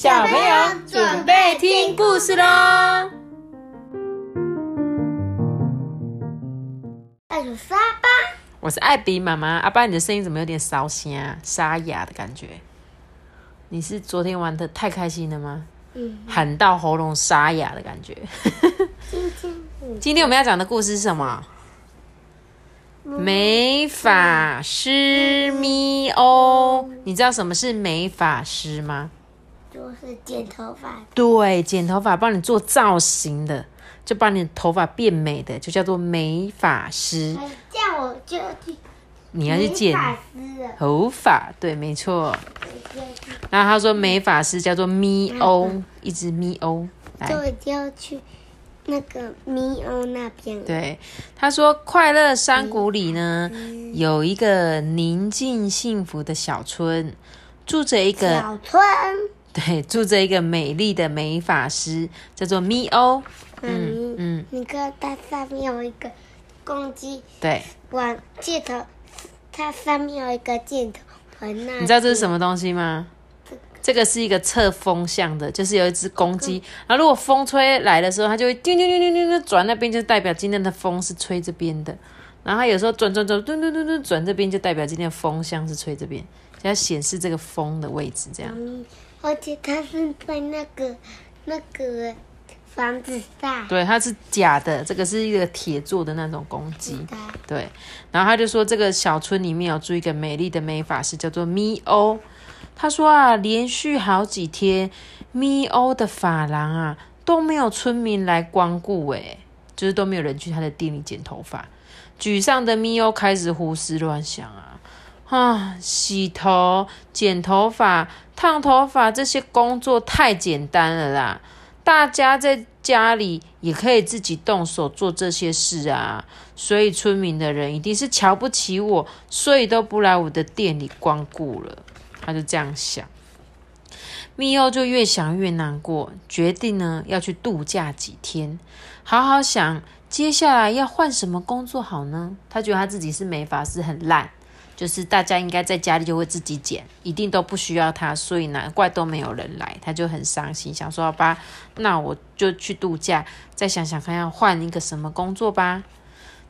小朋友准备听故事喽！爱煮沙巴，我是艾比妈妈。阿爸，你的声音怎么有点烧声、沙哑的感觉？你是昨天玩的太开心了吗？嗯，喊到喉咙沙哑的感觉。今天嗯今天我们要讲的故事是什么？美法师咪欧，你知道什么是美法师吗？就是剪头发，对，剪头发帮你做造型的，就帮你头发变美的，就叫做美发师。这样我就去你要去剪头发，对，没错。然后他说美发师叫做咪欧，一只咪欧。来，就就要去那个咪欧那边。，对，他说快乐山谷里呢，有一个宁静幸福的小村，住着一个小村，对，住着一个美丽的美发师，叫做咪欧。嗯嗯，你看它上面有一个公鸡对，往箭头，它上面有一个箭头。你知道这是什么东西吗？这个是一个测风向的，就是有一只公鸡，然后如果风吹来的时候，它就会叮叮叮叮叮叮转那边，就代表今天的风是吹这边的。然后它有时候转转转，嘟嘟嘟嘟转这边，就代表今天的风向是吹这边，就要显示这个风的位置，这样。嗯，而且它是在那个那个房子上。对，它是假的，这个是一个铁做的那种公鸡。对，然后他就说这个小村里面有住一个美丽的美发师，叫做咪欧。他说啊，连续好几天，咪欧的发廊啊都没有村民来光顾，诶，就是都没有人去他的店里剪头发。沮丧的咪欧开始胡思乱想啊，啊，洗头、剪头发、烫头发这些工作太简单了啦，大家在家里也可以自己动手做这些事啊。所以村民的人一定是瞧不起我，所以都不来我的店里光顾了。他就这样想，密欧就越想越难过，决定呢要去度假几天，好好想接下来要换什么工作好呢？他觉得他自己是美发师，很烂，就是大家应该在家里就会自己剪，一定都不需要他，所以难怪都没有人来，他就很伤心，想说好吧，那我就去度假，再想想看要换一个什么工作吧。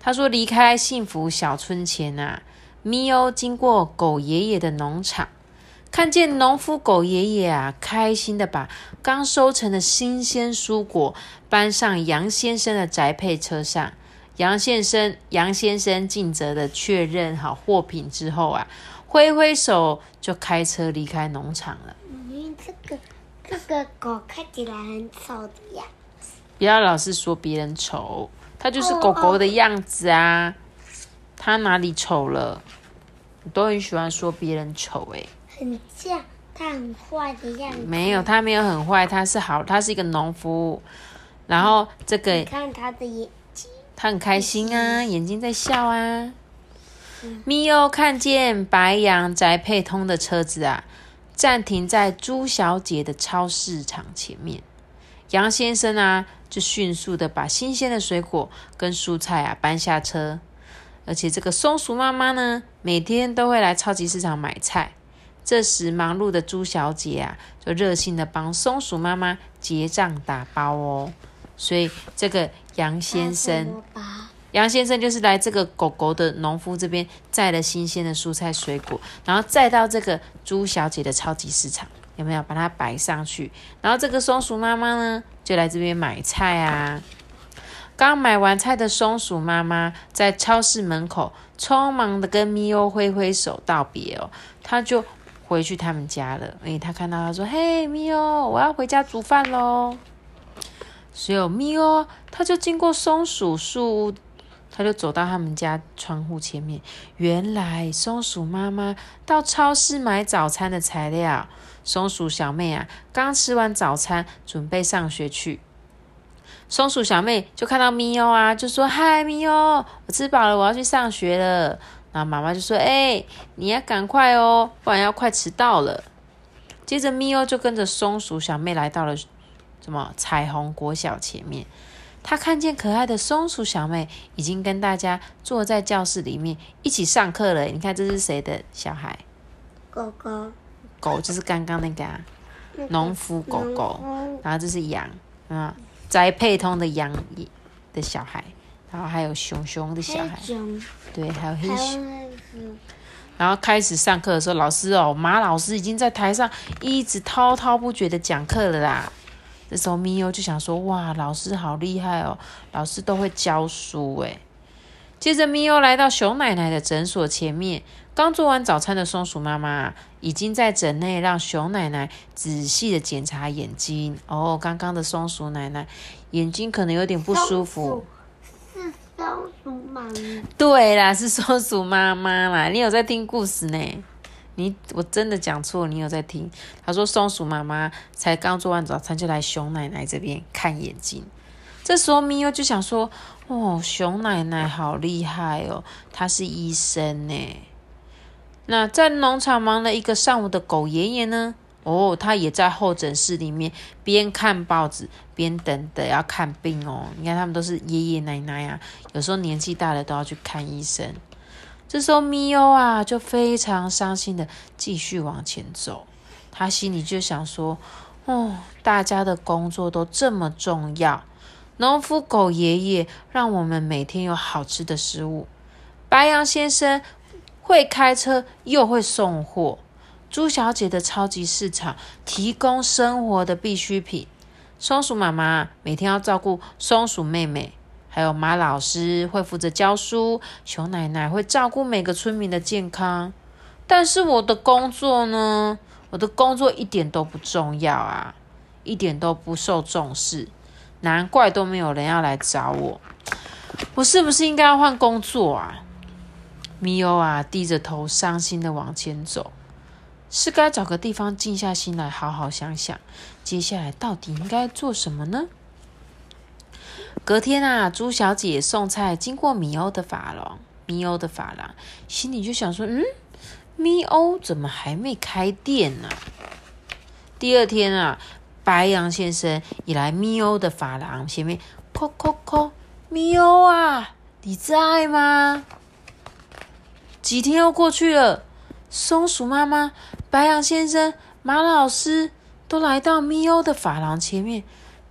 他说离开幸福小村前啊，咪欧经过狗爷爷的农场。看见农夫狗爷爷啊，开心的把刚收成的新鲜蔬果搬上杨先生的宅配车上。杨先生，杨先生尽责的确认好货品之后啊，挥挥手就开车离开农场了。嗯，这个这个狗看起来很丑的样子。不要老是说别人丑，它就是狗狗的样子啊。它哪里丑了？你都很喜欢说别人丑诶、很像它很坏的样子。没有，他没有很坏，他是好，他是一个农夫。然后这你个看它的眼睛，他很开心啊，眼睛在笑啊。咪欧看见白羊宅配通的车子啊，暂停在朱小姐的超市场前面。杨先生啊，就迅速的把新鲜的水果跟蔬菜啊搬下车。而且这个松鼠妈妈呢，每天都会来超级市场买菜。这时，忙碌的朱小姐啊，就热心的帮松鼠妈妈结账打包哦。所以，这个杨先生，吧，杨先生就是来这个狗狗的农夫这边摘了新鲜的蔬菜水果，然后再到这个朱小姐的超级市场，有没有把它摆上去？然后这个松鼠妈妈呢，就来这边买菜啊。刚买完菜的松鼠妈妈在超市门口匆忙的跟咪欧挥挥手道别哦，她就回去他们家了。诶，她看到她说：“嘿，咪欧，我要回家煮饭喽。”只有咪欧，他就经过松鼠树屋，他就走到他们家窗户前面。原来松鼠妈妈到超市买早餐的材料，松鼠小妹啊，刚吃完早餐，准备上学去。松鼠小妹就看到咪欧啊，就说：“嗨，咪欧，我吃饱了，我要去上学了。”然后妈妈就说：“哎、你要赶快哦，不然要快迟到了。”接着咪欧就跟着松鼠小妹来到了什么彩虹国小前面。他看见可爱的松鼠小妹已经跟大家坐在教室里面一起上课了。你看这是谁的小孩？狗狗，狗就是刚刚那个啊。农夫狗狗，然后这是羊啊，宅配通的羊的小孩，然后还有熊熊的小孩，对，还有黑熊。然后开始上课的时候，老师哦，马老师已经在台上一直滔滔不绝的讲课了啦。这时候咪欧就想说：“哇，老师好厉害哦，老师都会教书诶。”接着咪欧来到熊奶奶的诊所前面，刚做完早餐的松鼠妈妈已经在诊内让熊奶奶仔细的检查眼睛。哦，刚刚的松鼠奶奶眼睛可能有点不舒服。是松鼠妈妈，对啦，是松鼠妈妈啦。你有在听故事呢？你我真的讲错，你有在听？他说松鼠妈妈才刚做完早餐就来熊奶奶这边看眼睛。这时候咪欧就想说：“哦，熊奶奶好厉害哦，她是医生呢。”那在农场忙了一个上午的狗爷爷呢？哦，他也在候诊室里面边看报纸边等等要看病哦。你看他们都是爷爷奶奶啊，有时候年纪大了都要去看医生。这时候咪欧啊就非常伤心的继续往前走，他心里就想说：哦，大家的工作都这么重要，农夫狗爷爷让我们每天有好吃的食物，白羊先生会开车又会送货。猪小姐的超级市场提供生活的必需品，松鼠妈妈每天要照顾松鼠妹妹，还有马老师会负责教书，熊奶奶会照顾每个村民的健康。但是我的工作呢？我的工作一点都不重要啊，一点都不受重视，难怪都没有人要来找我。我是不是应该要换工作啊？咪欧啊，低着头，伤心的往前走。是该找个地方静下心来，好好想想，接下来到底应该做什么呢？隔天啊，朱小姐送菜经过米欧的发廊，米欧的发廊心里就想说：“嗯，米欧怎么还没开店呢、第二天啊，白羊先生也来米欧的发廊前面，叩叩叩，米欧啊，你在吗？几天又过去了，松鼠妈妈、白羊先生、马老师都来到米欧的发廊前面，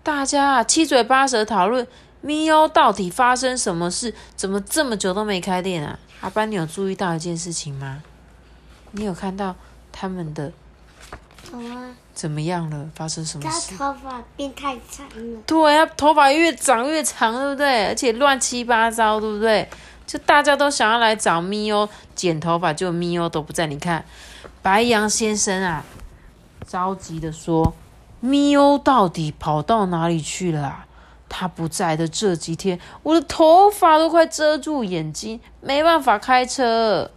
大家啊七嘴八舌讨论咪欧到底发生什么事，怎么这么久都没开店啊？阿班，你有注意到一件事情吗？你有看到他们的好啊，怎么样了？发生什么他？头发变太长了，对啊，头发越长越长，对不对？而且乱七八糟，对不对？就大家都想要来找咪欧剪头发，就咪欧都不在。你看，白羊先生啊，着急的说：“咪欧到底跑到哪里去了？他不在的这几天，我的头发都快遮住眼睛，没办法开车。”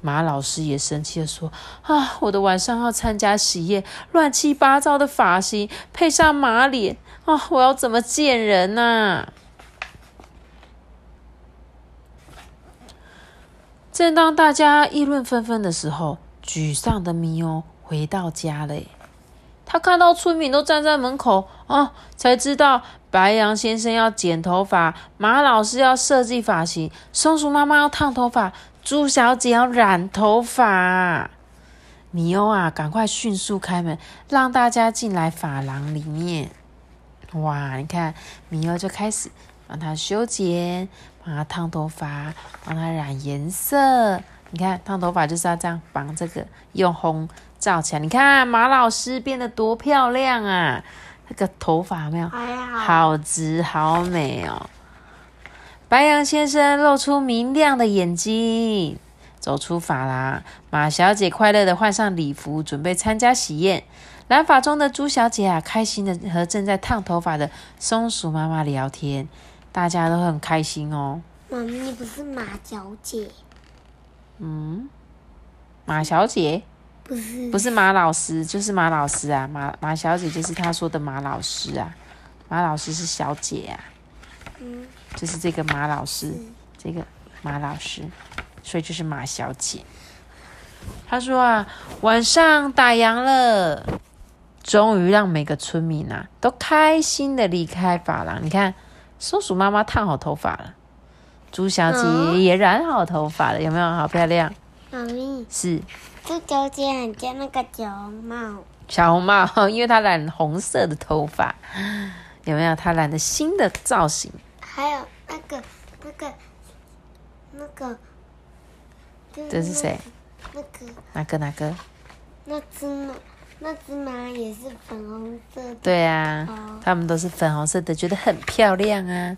马老师也生气的说：“啊，我的晚上要参加喜宴，乱七八糟的发型，配上马脸啊，我要怎么见人呐、正当大家议论纷纷的时候，沮丧的咪欧回到家了。他看到村民都站在门口啊，才知道白羊先生要剪头发，马老师要设计发型，松鼠妈妈要烫头发，猪小姐要染头发。米欧啊，赶快迅速开门，让大家进来发廊里面。哇，你看，米欧就开始帮他修剪，帮他烫头发，帮他染颜色。你看，烫头发就是要这样绑这个，用红罩起来。你看马老师变得多漂亮啊！那个头发有没有？好，直好美哦。白羊先生露出明亮的眼睛，走出法廊。马小姐快乐的换上礼服，准备参加喜宴。蓝发中的朱小姐啊，开心的和正在烫头发的松鼠妈妈聊天，大家都很开心哦。妈咪你不是马小姐，嗯，马小姐不是不是马老师，就是马老师啊。马马小姐就是他说的马老师啊，马老师是小姐啊。嗯，就是这个马老师，这个马老师，所以就是马小姐。他说啊，晚上打烊了，终于让每个村民啊都开心的离开发廊。你看，松鼠妈妈烫好头发了，猪小姐也染好头发了，有没有？好漂亮。妈咪，是这小姐很像那个球帽，小红帽，因为她染红色的头发，有没有？她染的新的造型。还有那个那个那个，这是谁？那个哪个哪个？那只马，那只马也是粉红色的。对啊哦，他们都是粉红色的，觉得很漂亮啊。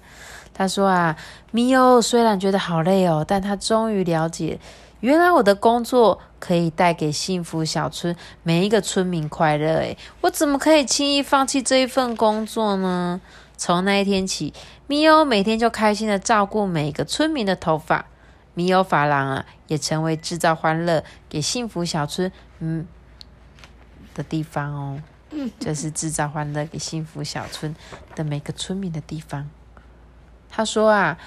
他说啊，咪欧虽然觉得好累哦，但他终于了解，原来我的工作可以带给幸福小村每一个村民快乐。诶，我怎么可以轻易放弃这一份工作呢？从那一天起，米欧每天就开心的照顾每个村民的头发。米欧发廊啊，也成为制造欢乐给幸福小村嗯的地方哦。嗯，这是制造欢乐给幸福小村的每个村民的地方。他说啊，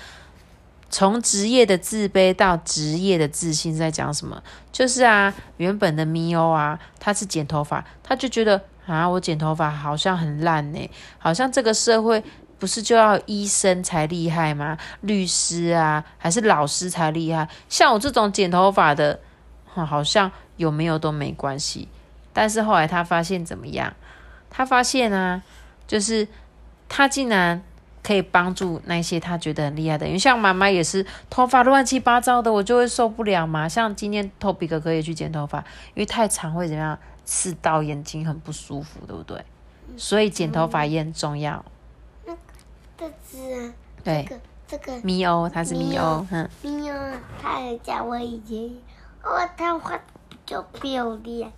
从职业的自卑到职业的自信，在讲什么？就是啊，原本的咪欧啊，他是剪头发，他就觉得啊，我剪头发好像很烂呢，好像这个社会不是就要医生才厉害吗？律师啊，还是老师才厉害？像我这种剪头发的，好像有没有都没关系。但是后来他发现怎么样？他发现啊，就是他竟然可以帮助那些他觉得很厉害的人，像妈妈也是头发乱七八糟的，我就会受不了嘛。像今天 Toby 哥哥也去剪头发，因为太长会怎么样刺到眼睛，很不舒服，对不对？所以剪头发也很重要。那这只啊，对这个这个咪欧，他是米欧咪欧，嗯，咪欧，他也叫我以前，哦，他画比较漂亮，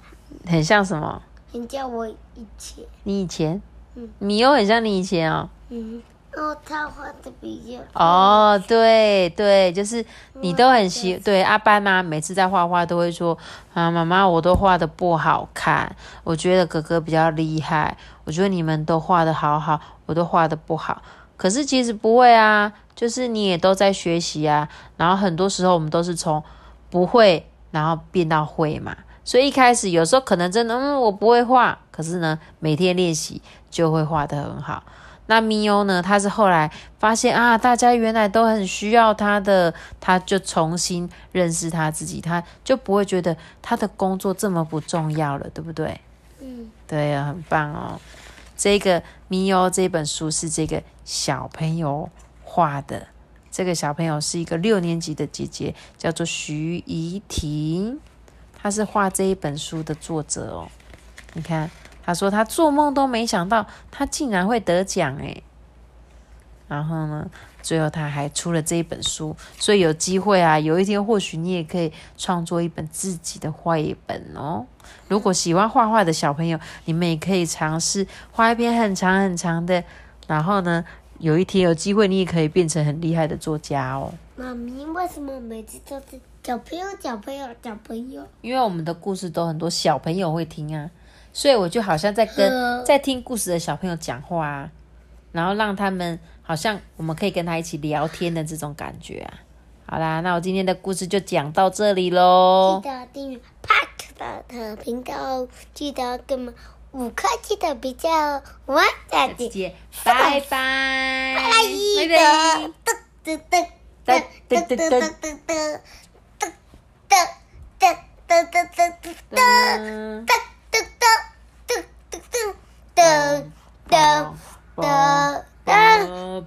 很像什么？很叫我以前，你以前嗯，米欧很像你以前哦。嗯，哦，他画的比较，哦，对对，就是你都很喜对阿班啊，每次在画画都会说啊，妈妈我都画的不好看，我觉得哥哥比较厉害，我觉得你们都画的好好，我都画的不好。可是其实不会啊，就是你也都在学习啊，然后很多时候我们都是从不会，然后变到会嘛。所以一开始有时候可能真的，嗯，我不会画，可是呢，每天练习就会画的很好。那咪欧呢？他是后来发现啊，大家原来都很需要他的，他就重新认识他自己，他就不会觉得他的工作这么不重要了，对不对？嗯，对啊，很棒哦。这个咪欧这本书是这个小朋友画的，这个小朋友是一个六年级的姐姐，叫做徐怡婷，她是画这一本书的作者哦。你看，她说他做梦都没想到，他竟然会得奖诶。然后呢，最后他还出了这一本书，所以有机会啊，有一天或许你也可以创作一本自己的绘本哦。如果喜欢画画的小朋友，你们也可以尝试画一篇很长很长的，然后呢，有一天有机会，你也可以变成很厉害的作家哦。妈咪为什么每次都是小朋友、小朋友、小朋友？因为我们的故事都很多小朋友会听啊，所以我就好像在跟在听故事的小朋友讲话啊，然后让他们好像我们可以跟他一起聊天的这种感觉啊。好啦，那我今天的故事就讲到这里喽记。得订阅 Park 的频道哦，记得给我们五颗星的比较哦。我再见，拜拜，拜拜拜拜。。噔噔噔噔噔噔噔噔噔噔噔噔噔噔噔噔。嗯噔噔噔噔噔噔噔噔噔。